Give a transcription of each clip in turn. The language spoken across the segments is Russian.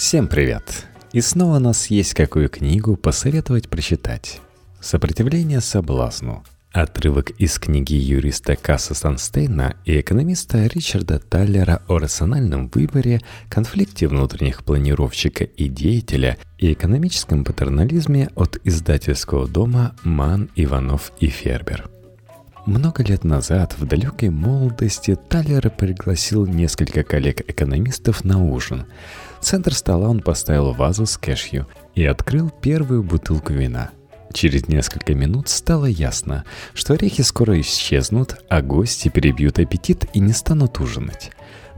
Всем привет! И снова у нас есть какую книгу посоветовать прочитать. «Сопротивление соблазну». Отрывок из книги юриста Касса Санстейна и экономиста Ричарда Таллера о рациональном выборе, конфликте внутренних планировщика и деятеля и экономическом патернализме от издательского дома «Ман, Иванов и Фербер». Много лет назад, в далекой молодости, Таллер пригласил несколько коллег-экономистов на ужин. Центр стола он поставил вазу с кэшью и открыл первую бутылку вина. Через несколько минут стало ясно, что орехи скоро исчезнут, а гости перебьют аппетит и не станут ужинать.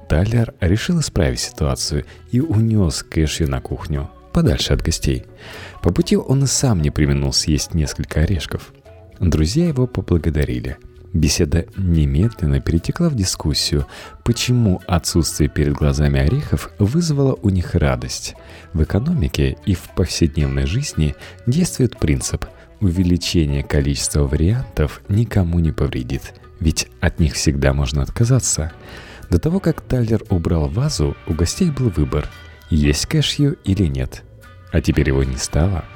Таллер решил исправить ситуацию и унес кэшью на кухню, подальше от гостей. По пути он и сам не применил съесть несколько орешков – Друзья его поблагодарили. Беседа немедленно перетекла в дискуссию, почему отсутствие перед глазами орехов вызвало у них радость. В экономике и в повседневной жизни действует принцип увеличение количества вариантов никому не повредит, ведь от них всегда можно отказаться. До того, как Тайлер убрал вазу, у гостей был выбор – есть кэшью или нет. А теперь его не стало –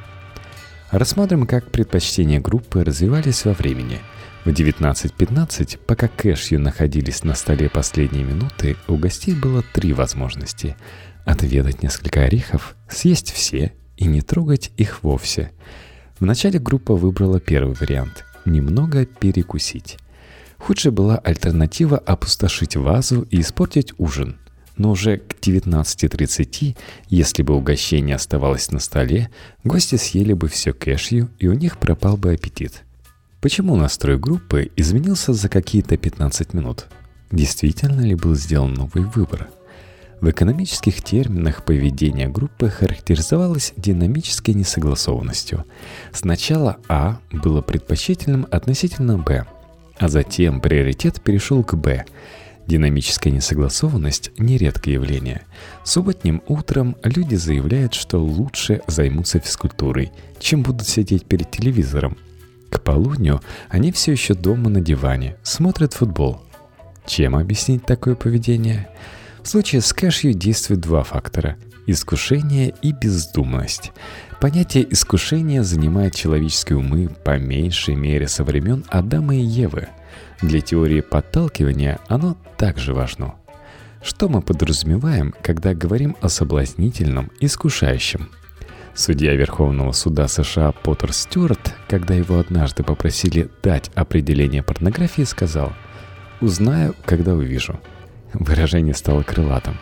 Рассмотрим, как предпочтения группы развивались во времени. В 19.15, пока кэшью находились на столе последние минуты, у гостей было три возможности. Отведать несколько орехов, съесть все и не трогать их вовсе. Вначале группа выбрала первый вариант – немного перекусить. Худшей была альтернатива опустошить вазу и испортить ужин – но уже к 19.30, если бы угощение оставалось на столе, гости съели бы все кэшью, и у них пропал бы аппетит. Почему настрой группы изменился за какие-то 15 минут? Действительно ли был сделан новый выбор? В экономических терминах поведение группы характеризовалось динамической несогласованностью. Сначала А было предпочтительным относительно Б, а затем приоритет перешел к Б – Динамическая несогласованность – нередкое явление. Субботним утром люди заявляют, что лучше займутся физкультурой, чем будут сидеть перед телевизором. К полудню они все еще дома на диване, смотрят футбол. Чем объяснить такое поведение? В случае с кэшью действуют два фактора – искушение и бездумность. Понятие искушения занимает человеческие умы по меньшей мере со времен Адама и Евы – для теории подталкивания оно также важно. Что мы подразумеваем, когда говорим о соблазнительном, искушающем? Судья Верховного суда США Поттер Стюарт, когда его однажды попросили дать определение порнографии, сказал «Узнаю, когда увижу». Выражение стало крылатым.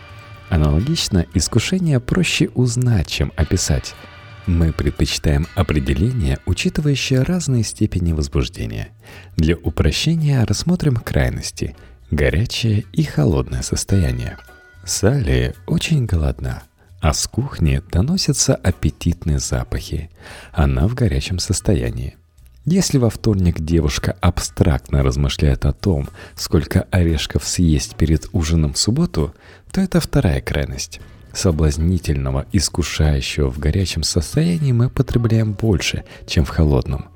Аналогично, искушение проще узнать, чем описать – мы предпочитаем определение, учитывающее разные степени возбуждения. Для упрощения рассмотрим крайности – горячее и холодное состояние. Салли очень голодна, а с кухни доносятся аппетитные запахи. Она в горячем состоянии. Если во вторник девушка абстрактно размышляет о том, сколько орешков съесть перед ужином в субботу, то это вторая крайность – соблазнительного, искушающего в горячем состоянии мы потребляем больше, чем в холодном.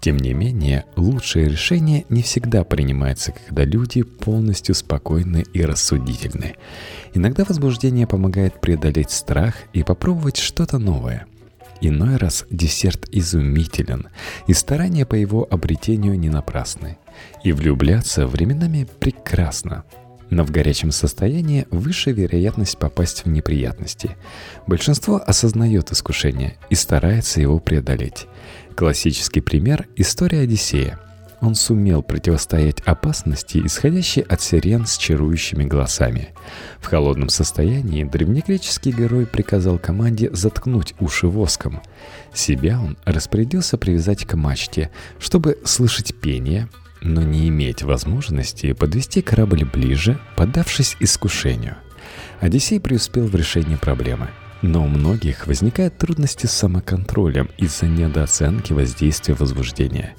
Тем не менее, лучшее решение не всегда принимается, когда люди полностью спокойны и рассудительны. Иногда возбуждение помогает преодолеть страх и попробовать что-то новое. Иной раз десерт изумителен, и старания по его обретению не напрасны. И влюбляться временами прекрасно – но в горячем состоянии выше вероятность попасть в неприятности. Большинство осознает искушение и старается его преодолеть. Классический пример – история Одиссея. Он сумел противостоять опасности, исходящей от сирен с чарующими голосами. В холодном состоянии древнегреческий герой приказал команде заткнуть уши воском. Себя он распорядился привязать к мачте, чтобы слышать пение, но не иметь возможности подвести корабль ближе, поддавшись искушению. Одиссей преуспел в решении проблемы. Но у многих возникают трудности с самоконтролем из-за недооценки воздействия возбуждения.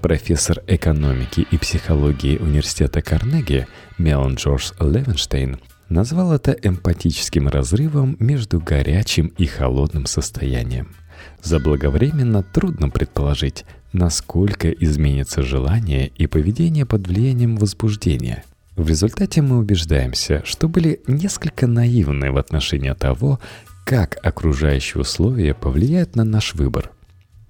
Профессор экономики и психологии университета Карнеги Мелан Джордж Левенштейн назвал это эмпатическим разрывом между горячим и холодным состоянием. Заблаговременно трудно предположить, насколько изменится желание и поведение под влиянием возбуждения. В результате мы убеждаемся, что были несколько наивны в отношении того, как окружающие условия повлияют на наш выбор.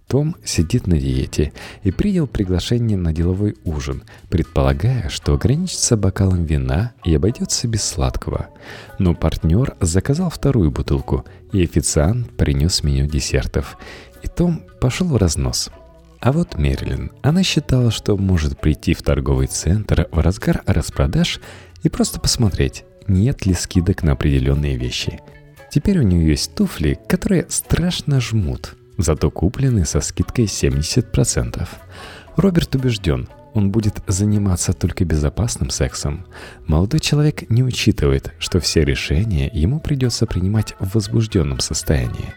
Том сидит на диете и принял приглашение на деловой ужин, предполагая, что ограничится бокалом вина и обойдется без сладкого. Но партнер заказал вторую бутылку, и официант принес меню десертов. И Том пошел в разнос – а вот Мерлин, она считала, что может прийти в торговый центр в разгар распродаж и просто посмотреть, нет ли скидок на определенные вещи. Теперь у нее есть туфли, которые страшно жмут, зато куплены со скидкой 70%. Роберт убежден, он будет заниматься только безопасным сексом. Молодой человек не учитывает, что все решения ему придется принимать в возбужденном состоянии.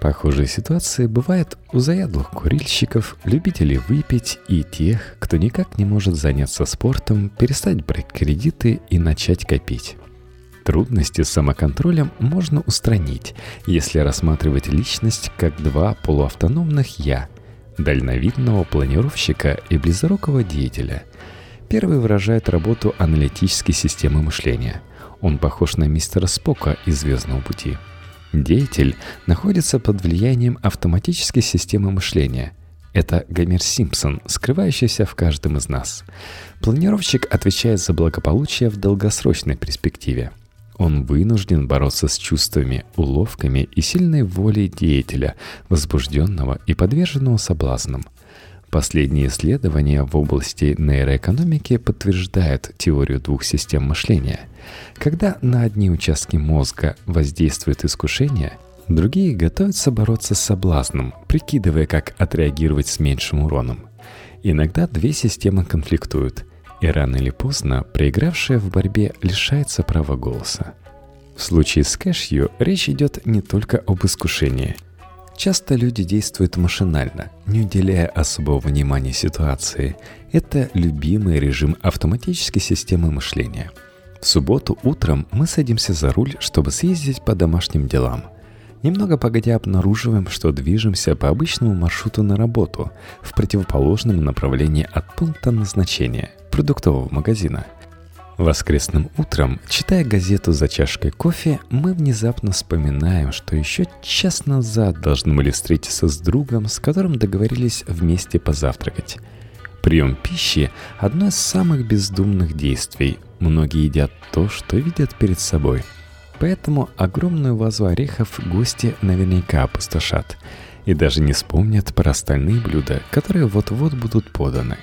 Похожие ситуации бывают у заядлых курильщиков, любителей выпить и тех, кто никак не может заняться спортом, перестать брать кредиты и начать копить. Трудности с самоконтролем можно устранить, если рассматривать личность как два полуавтономных «я» – дальновидного планировщика и близорукого деятеля. Первый выражает работу аналитической системы мышления. Он похож на мистера Спока из «Звездного пути». Деятель находится под влиянием автоматической системы мышления. Это Гомер Симпсон, скрывающийся в каждом из нас. Планировщик отвечает за благополучие в долгосрочной перспективе. Он вынужден бороться с чувствами, уловками и сильной волей деятеля, возбужденного и подверженного соблазнам – Последние исследования в области нейроэкономики подтверждают теорию двух систем мышления. Когда на одни участки мозга воздействует искушение, другие готовятся бороться с соблазном, прикидывая, как отреагировать с меньшим уроном. Иногда две системы конфликтуют, и рано или поздно проигравшая в борьбе лишается права голоса. В случае с кэшью речь идет не только об искушении – Часто люди действуют машинально, не уделяя особого внимания ситуации. Это любимый режим автоматической системы мышления. В субботу утром мы садимся за руль, чтобы съездить по домашним делам. Немного погодя обнаруживаем, что движемся по обычному маршруту на работу в противоположном направлении от пункта назначения – продуктового магазина – Воскресным утром, читая газету за чашкой кофе, мы внезапно вспоминаем, что еще час назад должны были встретиться с другом, с которым договорились вместе позавтракать. Прием пищи – одно из самых бездумных действий. Многие едят то, что видят перед собой. Поэтому огромную вазу орехов гости наверняка опустошат. И даже не вспомнят про остальные блюда, которые вот-вот будут поданы.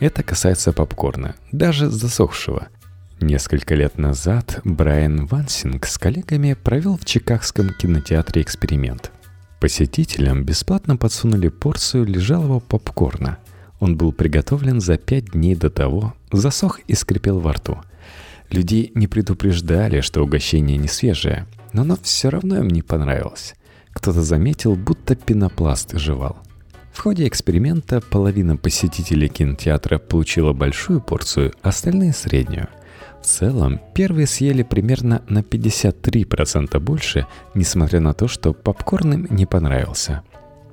Это касается попкорна, даже засохшего – Несколько лет назад Брайан Вансинг с коллегами провел в Чикагском кинотеатре эксперимент. Посетителям бесплатно подсунули порцию лежалого попкорна. Он был приготовлен за пять дней до того, засох и скрипел во рту. Людей не предупреждали, что угощение не свежее, но оно все равно им не понравилось. Кто-то заметил, будто пенопласт жевал. В ходе эксперимента половина посетителей кинотеатра получила большую порцию, остальные — среднюю – в целом, первые съели примерно на 53% больше, несмотря на то, что попкорн им не понравился.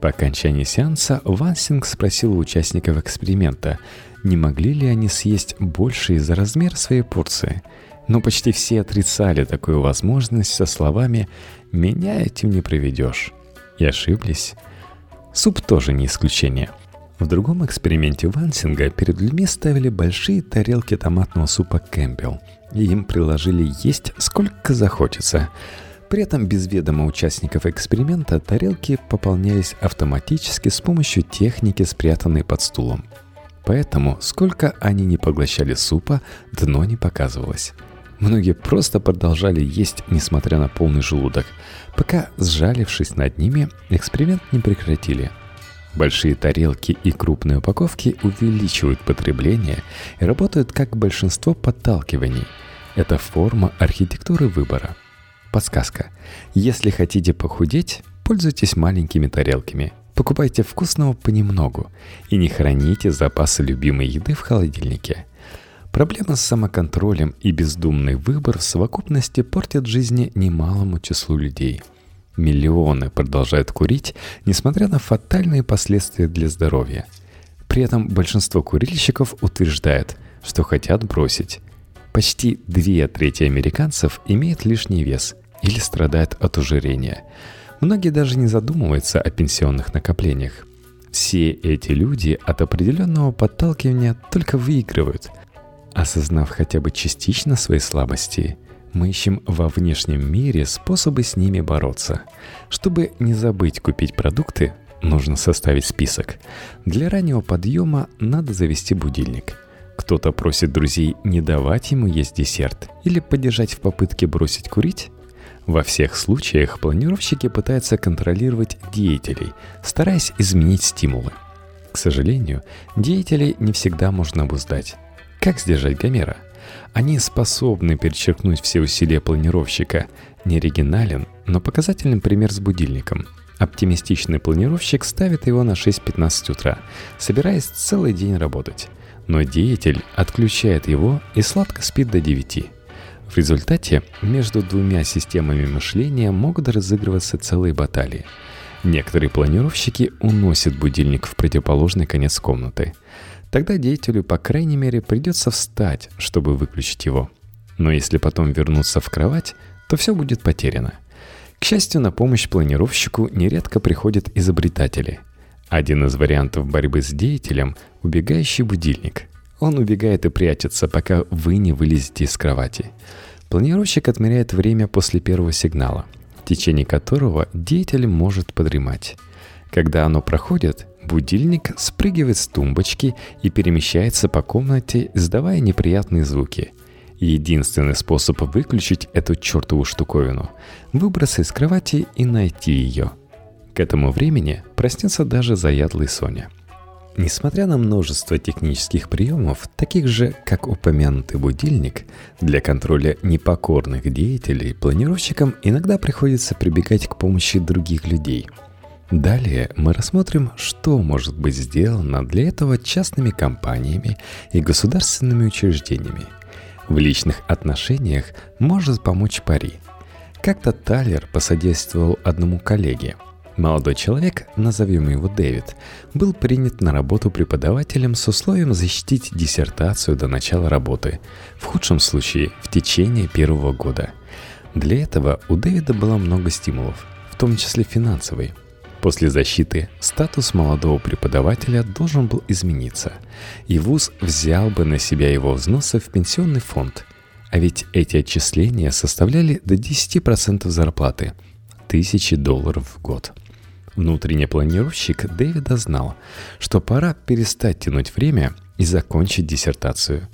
По окончании сеанса Вансинг спросил у участников эксперимента, не могли ли они съесть больше из-за размера своей порции. Но почти все отрицали такую возможность со словами «меня этим не проведешь». И ошиблись. Суп тоже не исключение – в другом эксперименте Вансинга перед людьми ставили большие тарелки томатного супа Кэмпбелл, и им приложили есть сколько захочется. При этом без ведома участников эксперимента тарелки пополнялись автоматически с помощью техники, спрятанной под стулом. Поэтому, сколько они не поглощали супа, дно не показывалось. Многие просто продолжали есть, несмотря на полный желудок, пока, сжалившись над ними, эксперимент не прекратили – Большие тарелки и крупные упаковки увеличивают потребление и работают как большинство подталкиваний. Это форма архитектуры выбора. Подсказка. Если хотите похудеть, пользуйтесь маленькими тарелками. Покупайте вкусного понемногу и не храните запасы любимой еды в холодильнике. Проблема с самоконтролем и бездумный выбор в совокупности портят жизни немалому числу людей – Миллионы продолжают курить, несмотря на фатальные последствия для здоровья. При этом большинство курильщиков утверждает, что хотят бросить. Почти две трети американцев имеют лишний вес, или страдает от ожирения. Многие даже не задумываются о пенсионных накоплениях. Все эти люди от определенного подталкивания только выигрывают. Осознав хотя бы частично свои слабости, мы ищем во внешнем мире способы с ними бороться. Чтобы не забыть купить продукты, нужно составить список. Для раннего подъема надо завести будильник. Кто-то просит друзей не давать ему есть десерт или поддержать в попытке бросить курить. Во всех случаях планировщики пытаются контролировать деятелей, стараясь изменить стимулы. К сожалению, деятелей не всегда можно обуздать. Как сдержать Гомера? Они способны перечеркнуть все усилия планировщика. Не оригинален, но показательный пример с будильником. Оптимистичный планировщик ставит его на 6.15 утра, собираясь целый день работать. Но деятель отключает его и сладко спит до 9. В результате между двумя системами мышления могут разыгрываться целые баталии. Некоторые планировщики уносят будильник в противоположный конец комнаты. Тогда деятелю, по крайней мере, придется встать, чтобы выключить его. Но если потом вернуться в кровать, то все будет потеряно. К счастью, на помощь планировщику нередко приходят изобретатели. Один из вариантов борьбы с деятелем – убегающий будильник – он убегает и прячется, пока вы не вылезете из кровати. Планировщик отмеряет время после первого сигнала, в течение которого деятель может подремать. Когда оно проходит, будильник спрыгивает с тумбочки и перемещается по комнате, издавая неприятные звуки. Единственный способ выключить эту чертову штуковину – выбраться из кровати и найти ее. К этому времени проснется даже заядлый Соня – Несмотря на множество технических приемов, таких же, как упомянутый будильник, для контроля непокорных деятелей планировщикам иногда приходится прибегать к помощи других людей. Далее мы рассмотрим, что может быть сделано для этого частными компаниями и государственными учреждениями. В личных отношениях может помочь пари. Как-то Талер посодействовал одному коллеге – Молодой человек, назовем его Дэвид, был принят на работу преподавателем с условием защитить диссертацию до начала работы, в худшем случае в течение первого года. Для этого у Дэвида было много стимулов, в том числе финансовый. После защиты статус молодого преподавателя должен был измениться, и ВУЗ взял бы на себя его взносы в пенсионный фонд. А ведь эти отчисления составляли до 10% зарплаты – тысячи долларов в год – Внутренний планировщик Дэвида знал, что пора перестать тянуть время и закончить диссертацию.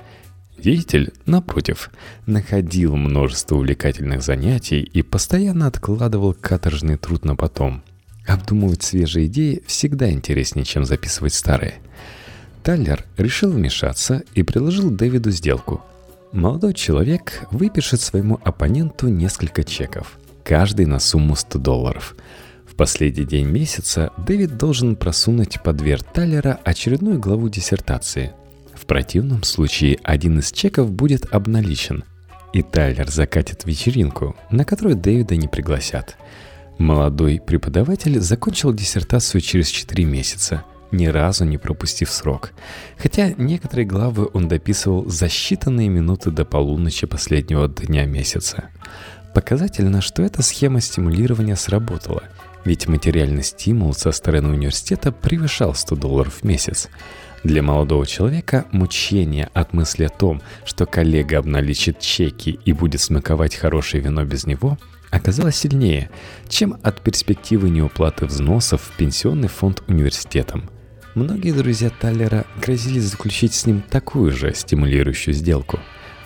Деятель, напротив, находил множество увлекательных занятий и постоянно откладывал каторжный труд на потом. Обдумывать свежие идеи всегда интереснее, чем записывать старые. Таллер решил вмешаться и предложил Дэвиду сделку. Молодой человек выпишет своему оппоненту несколько чеков, каждый на сумму 100 долларов – в последний день месяца Дэвид должен просунуть под дверь Таллера очередную главу диссертации. В противном случае один из чеков будет обналичен, и Тайлер закатит вечеринку, на которую Дэвида не пригласят. Молодой преподаватель закончил диссертацию через 4 месяца, ни разу не пропустив срок. Хотя некоторые главы он дописывал за считанные минуты до полуночи последнего дня месяца. Показательно, что эта схема стимулирования сработала – ведь материальный стимул со стороны университета превышал 100 долларов в месяц. Для молодого человека мучение от мысли о том, что коллега обналичит чеки и будет смаковать хорошее вино без него, оказалось сильнее, чем от перспективы неуплаты взносов в пенсионный фонд университетом. Многие друзья Таллера грозились заключить с ним такую же стимулирующую сделку.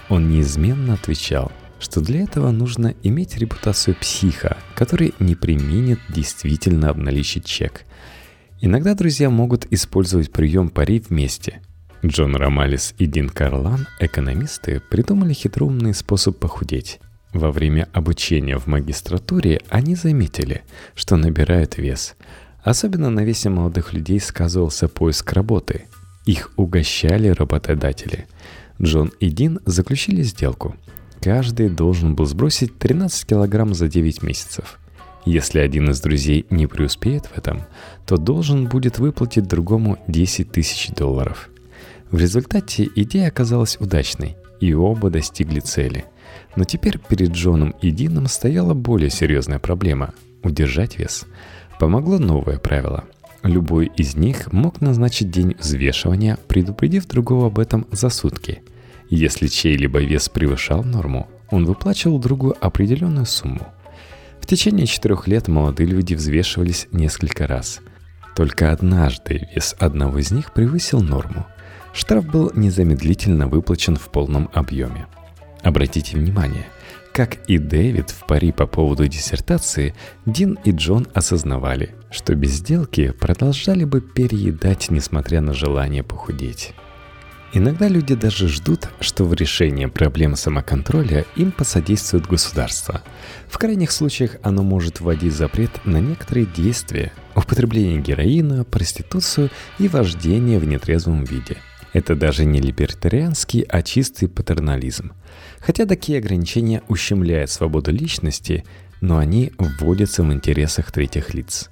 Он неизменно отвечал – что для этого нужно иметь репутацию психа, который не применит действительно обналичить чек. Иногда друзья могут использовать прием пари вместе. Джон Ромалис и Дин Карлан, экономисты, придумали хитроумный способ похудеть. Во время обучения в магистратуре они заметили, что набирают вес. Особенно на весе молодых людей сказывался поиск работы. Их угощали работодатели. Джон и Дин заключили сделку – Каждый должен был сбросить 13 килограмм за 9 месяцев. Если один из друзей не преуспеет в этом, то должен будет выплатить другому 10 тысяч долларов. В результате идея оказалась удачной, и оба достигли цели. Но теперь перед Джоном и Дином стояла более серьезная проблема – удержать вес. Помогло новое правило. Любой из них мог назначить день взвешивания, предупредив другого об этом за сутки. Если чей-либо вес превышал норму, он выплачивал другу определенную сумму. В течение четырех лет молодые люди взвешивались несколько раз. Только однажды вес одного из них превысил норму. Штраф был незамедлительно выплачен в полном объеме. Обратите внимание, как и Дэвид в пари по поводу диссертации, Дин и Джон осознавали, что без сделки продолжали бы переедать, несмотря на желание похудеть. Иногда люди даже ждут, что в решении проблем самоконтроля им посодействует государство. В крайних случаях оно может вводить запрет на некоторые действия, употребление героина, проституцию и вождение в нетрезвом виде. Это даже не либертарианский, а чистый патернализм. Хотя такие ограничения ущемляют свободу личности, но они вводятся в интересах третьих лиц.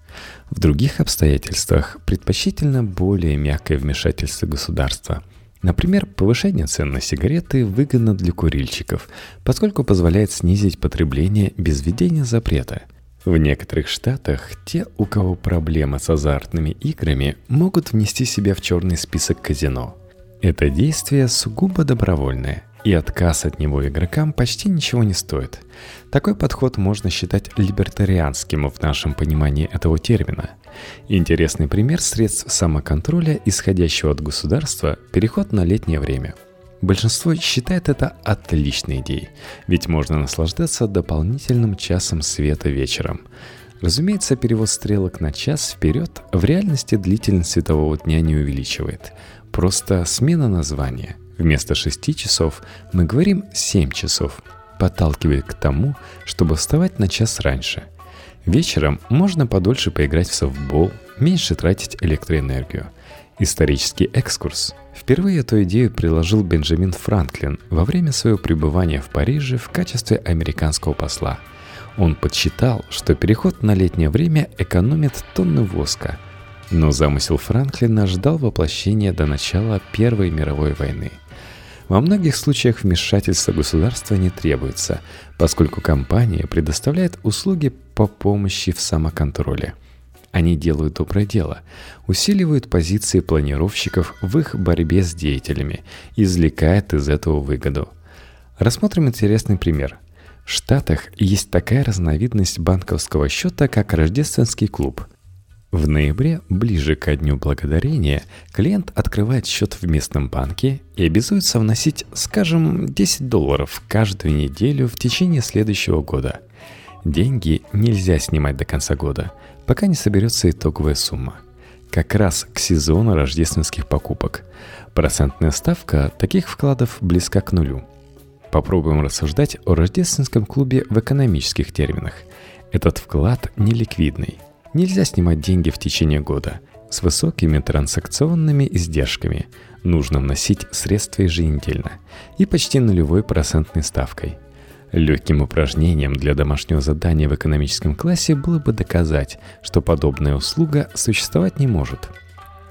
В других обстоятельствах предпочтительно более мягкое вмешательство государства – Например, повышение цен на сигареты выгодно для курильщиков, поскольку позволяет снизить потребление без введения запрета. В некоторых штатах те, у кого проблемы с азартными играми, могут внести себя в черный список казино. Это действие сугубо добровольное, и отказ от него игрокам почти ничего не стоит. Такой подход можно считать либертарианским в нашем понимании этого термина – Интересный пример средств самоконтроля, исходящего от государства, переход на летнее время. Большинство считает это отличной идеей, ведь можно наслаждаться дополнительным часом света вечером. Разумеется, перевод стрелок на час вперед в реальности длительность светового дня не увеличивает. Просто смена названия. Вместо 6 часов мы говорим 7 часов, подталкивает к тому, чтобы вставать на час раньше – Вечером можно подольше поиграть в софтбол, меньше тратить электроэнергию. Исторический экскурс. Впервые эту идею приложил Бенджамин Франклин во время своего пребывания в Париже в качестве американского посла. Он подсчитал, что переход на летнее время экономит тонны воска. Но замысел Франклина ждал воплощения до начала Первой мировой войны – во многих случаях вмешательство государства не требуется, поскольку компания предоставляет услуги по помощи в самоконтроле. Они делают доброе дело, усиливают позиции планировщиков в их борьбе с деятелями, извлекают из этого выгоду. Рассмотрим интересный пример. Штатах есть такая разновидность банковского счета, как рождественский клуб – в ноябре, ближе ко Дню Благодарения, клиент открывает счет в местном банке и обязуется вносить, скажем, 10 долларов каждую неделю в течение следующего года. Деньги нельзя снимать до конца года, пока не соберется итоговая сумма. Как раз к сезону рождественских покупок. Процентная ставка таких вкладов близка к нулю. Попробуем рассуждать о рождественском клубе в экономических терминах. Этот вклад неликвидный – Нельзя снимать деньги в течение года. С высокими транзакционными издержками нужно вносить средства еженедельно и почти нулевой процентной ставкой. Легким упражнением для домашнего задания в экономическом классе было бы доказать, что подобная услуга существовать не может.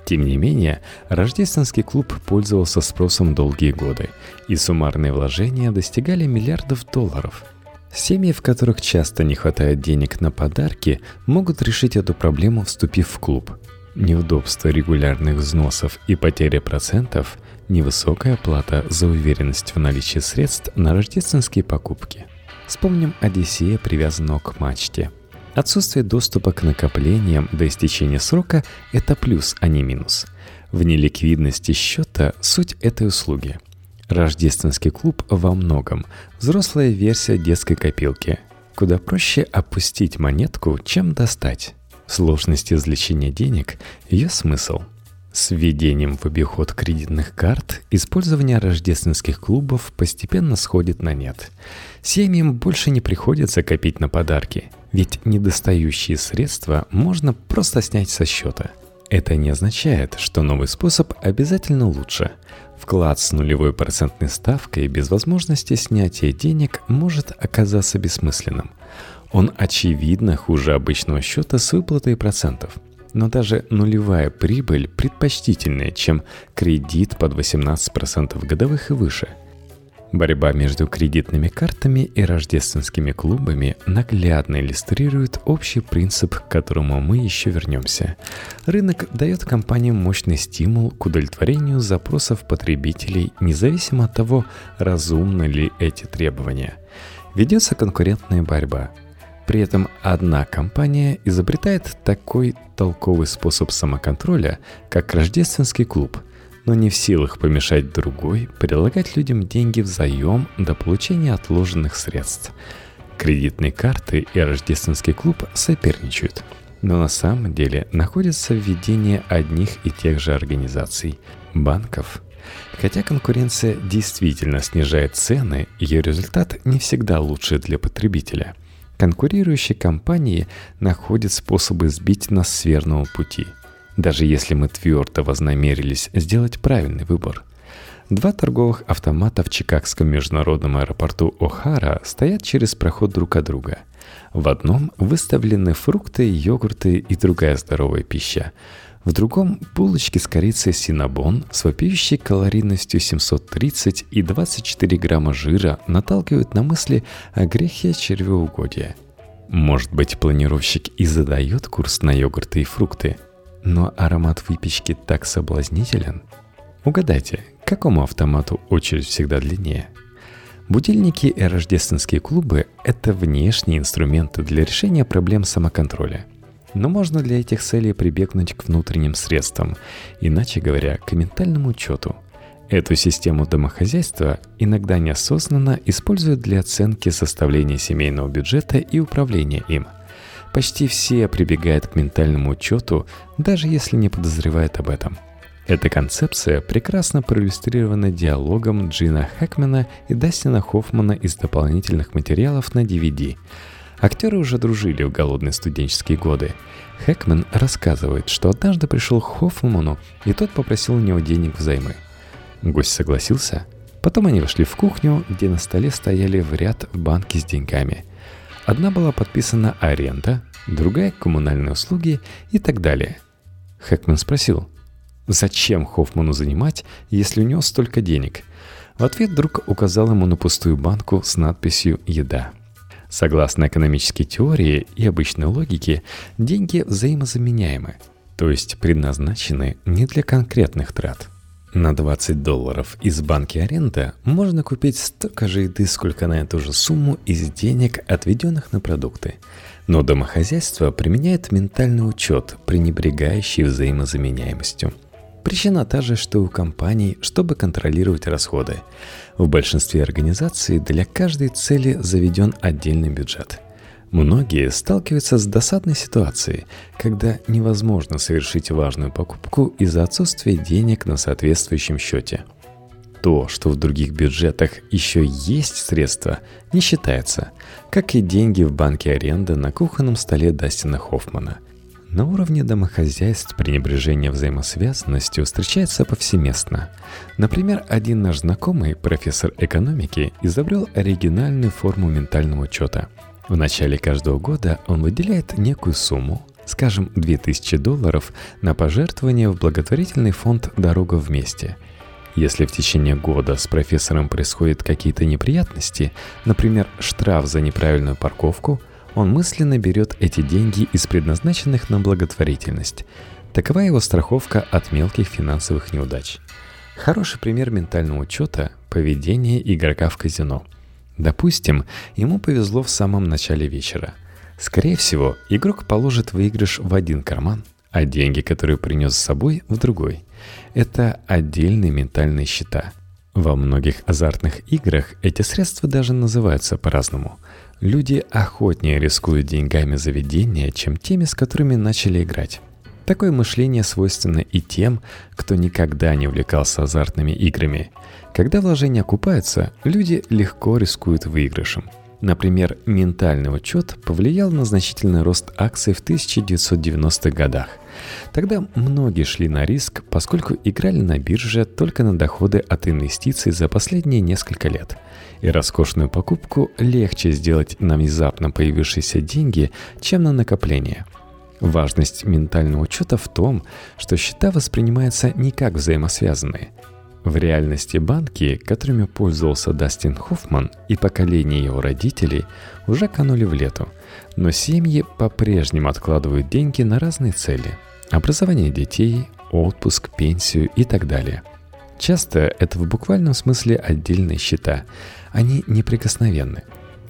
Тем не менее, рождественский клуб пользовался спросом долгие годы, и суммарные вложения достигали миллиардов долларов – Семьи, в которых часто не хватает денег на подарки, могут решить эту проблему, вступив в клуб. Неудобство регулярных взносов и потеря процентов – невысокая плата за уверенность в наличии средств на рождественские покупки. Вспомним Одиссея, привязанного к мачте. Отсутствие доступа к накоплениям до истечения срока – это плюс, а не минус. В неликвидности счета суть этой услуги – Рождественский клуб во многом – взрослая версия детской копилки, куда проще опустить монетку, чем достать. Сложность извлечения денег – ее смысл. С введением в обиход кредитных карт использование рождественских клубов постепенно сходит на нет. Семьям больше не приходится копить на подарки, ведь недостающие средства можно просто снять со счета. Это не означает, что новый способ обязательно лучше – Вклад с нулевой процентной ставкой без возможности снятия денег может оказаться бессмысленным. Он очевидно хуже обычного счета с выплатой процентов. Но даже нулевая прибыль предпочтительнее, чем кредит под 18% годовых и выше. Борьба между кредитными картами и рождественскими клубами наглядно иллюстрирует общий принцип, к которому мы еще вернемся. Рынок дает компаниям мощный стимул к удовлетворению запросов потребителей, независимо от того, разумны ли эти требования. Ведется конкурентная борьба. При этом одна компания изобретает такой толковый способ самоконтроля, как рождественский клуб – но не в силах помешать другой предлагать людям деньги в заем до получения отложенных средств. Кредитные карты и рождественский клуб соперничают, но на самом деле находятся в ведении одних и тех же организаций – банков. Хотя конкуренция действительно снижает цены, ее результат не всегда лучше для потребителя. Конкурирующие компании находят способы сбить нас с верного пути – даже если мы твердо вознамерились сделать правильный выбор. Два торговых автомата в Чикагском международном аэропорту О'Хара стоят через проход друг от друга. В одном выставлены фрукты, йогурты и другая здоровая пища. В другом – булочки с корицей синабон с вопиющей калорийностью 730 и 24 грамма жира наталкивают на мысли о грехе червеугодия. Может быть, планировщик и задает курс на йогурты и фрукты – но аромат выпечки так соблазнителен. Угадайте, к какому автомату очередь всегда длиннее? Будильники и рождественские клубы – это внешние инструменты для решения проблем самоконтроля. Но можно для этих целей прибегнуть к внутренним средствам, иначе говоря, к ментальному учету. Эту систему домохозяйства иногда неосознанно используют для оценки составления семейного бюджета и управления им – Почти все прибегают к ментальному учету, даже если не подозревают об этом. Эта концепция прекрасно проиллюстрирована диалогом Джина Хэкмена и Дастина Хоффмана из дополнительных материалов на DVD. Актеры уже дружили в голодные студенческие годы. Хэкмен рассказывает, что однажды пришел к Хоффману, и тот попросил у него денег взаймы. Гость согласился. Потом они вошли в кухню, где на столе стояли в ряд банки с деньгами – Одна была подписана аренда, другая – коммунальные услуги и так далее. Хэкман спросил, зачем Хоффману занимать, если у него столько денег? В ответ друг указал ему на пустую банку с надписью «Еда». Согласно экономической теории и обычной логике, деньги взаимозаменяемы, то есть предназначены не для конкретных трат – на 20 долларов из банки аренда можно купить столько же еды, сколько на эту же сумму из денег, отведенных на продукты. Но домохозяйство применяет ментальный учет, пренебрегающий взаимозаменяемостью. Причина та же, что у компаний, чтобы контролировать расходы. В большинстве организаций для каждой цели заведен отдельный бюджет – Многие сталкиваются с досадной ситуацией, когда невозможно совершить важную покупку из-за отсутствия денег на соответствующем счете. То, что в других бюджетах еще есть средства, не считается, как и деньги в банке аренды на кухонном столе Дастина Хоффмана. На уровне домохозяйств пренебрежение взаимосвязанностью встречается повсеместно. Например, один наш знакомый, профессор экономики, изобрел оригинальную форму ментального учета – в начале каждого года он выделяет некую сумму, скажем, 2000 долларов, на пожертвование в благотворительный фонд «Дорога вместе». Если в течение года с профессором происходят какие-то неприятности, например, штраф за неправильную парковку, он мысленно берет эти деньги из предназначенных на благотворительность. Такова его страховка от мелких финансовых неудач. Хороший пример ментального учета – поведение игрока в казино – Допустим, ему повезло в самом начале вечера. Скорее всего, игрок положит выигрыш в один карман, а деньги, которые принес с собой, в другой. Это отдельные ментальные счета. Во многих азартных играх эти средства даже называются по-разному. Люди охотнее рискуют деньгами заведения, чем теми, с которыми начали играть. Такое мышление свойственно и тем, кто никогда не увлекался азартными играми. Когда вложения окупаются, люди легко рискуют выигрышем. Например, ментальный учет повлиял на значительный рост акций в 1990-х годах. Тогда многие шли на риск, поскольку играли на бирже только на доходы от инвестиций за последние несколько лет. И роскошную покупку легче сделать на внезапно появившиеся деньги, чем на накопление – Важность ментального учета в том, что счета воспринимаются не как взаимосвязанные. В реальности банки, которыми пользовался Дастин Хоффман и поколение его родителей, уже канули в лету, но семьи по-прежнему откладывают деньги на разные цели – образование детей, отпуск, пенсию и так далее. Часто это в буквальном смысле отдельные счета, они неприкосновенны.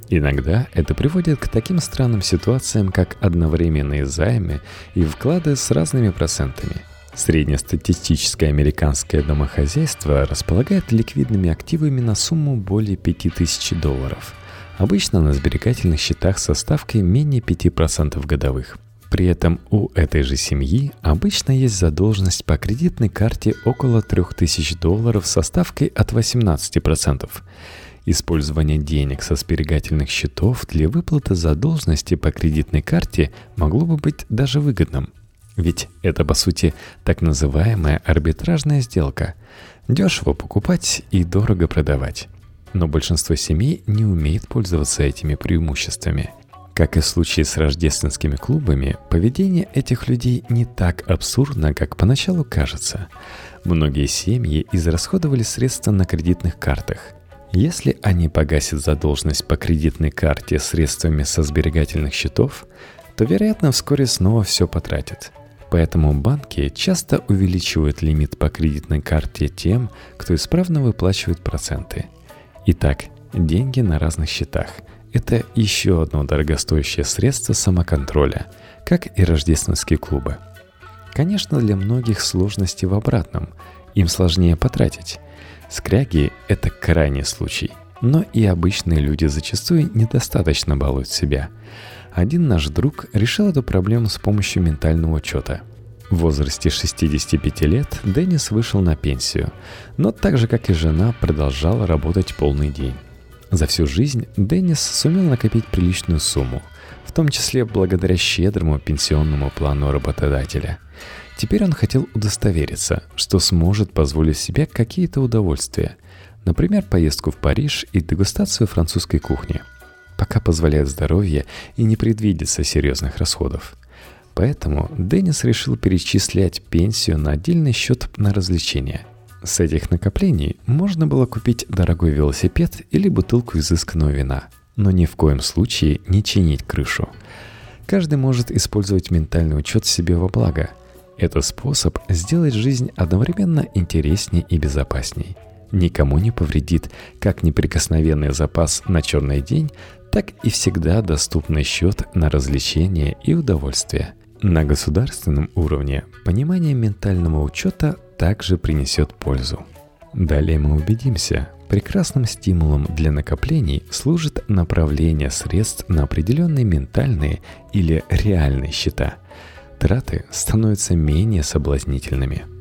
Иногда это приводит к таким странным ситуациям, как одновременные займы и вклады с разными процентами – Среднестатистическое американское домохозяйство располагает ликвидными активами на сумму более 5000 долларов, обычно на сберегательных счетах со ставкой менее 5% годовых. При этом у этой же семьи обычно есть задолженность по кредитной карте около 3000 долларов со ставкой от 18%. Использование денег со сберегательных счетов для выплаты задолженности по кредитной карте могло бы быть даже выгодным – ведь это, по сути, так называемая арбитражная сделка. Дешево покупать и дорого продавать. Но большинство семей не умеет пользоваться этими преимуществами. Как и в случае с рождественскими клубами, поведение этих людей не так абсурдно, как поначалу кажется. Многие семьи израсходовали средства на кредитных картах. Если они погасят задолженность по кредитной карте средствами со сберегательных счетов, то, вероятно, вскоре снова все потратят – Поэтому банки часто увеличивают лимит по кредитной карте тем, кто исправно выплачивает проценты. Итак, деньги на разных счетах – это еще одно дорогостоящее средство самоконтроля, как и рождественские клубы. Конечно, для многих сложности в обратном. Им сложнее потратить. Скряги – это крайний случай. Но и обычные люди зачастую недостаточно балуют себя – один наш друг решил эту проблему с помощью ментального учета. В возрасте 65 лет Деннис вышел на пенсию, но так же, как и жена, продолжал работать полный день. За всю жизнь Деннис сумел накопить приличную сумму, в том числе благодаря щедрому пенсионному плану работодателя. Теперь он хотел удостовериться, что сможет позволить себе какие-то удовольствия, например, поездку в Париж и дегустацию французской кухни – пока позволяет здоровье и не предвидится серьезных расходов. Поэтому Деннис решил перечислять пенсию на отдельный счет на развлечения. С этих накоплений можно было купить дорогой велосипед или бутылку изысканного вина, но ни в коем случае не чинить крышу. Каждый может использовать ментальный учет себе во благо. Это способ сделать жизнь одновременно интереснее и безопасней никому не повредит как неприкосновенный запас на черный день, так и всегда доступный счет на развлечения и удовольствие. На государственном уровне понимание ментального учета также принесет пользу. Далее мы убедимся, прекрасным стимулом для накоплений служит направление средств на определенные ментальные или реальные счета. Траты становятся менее соблазнительными –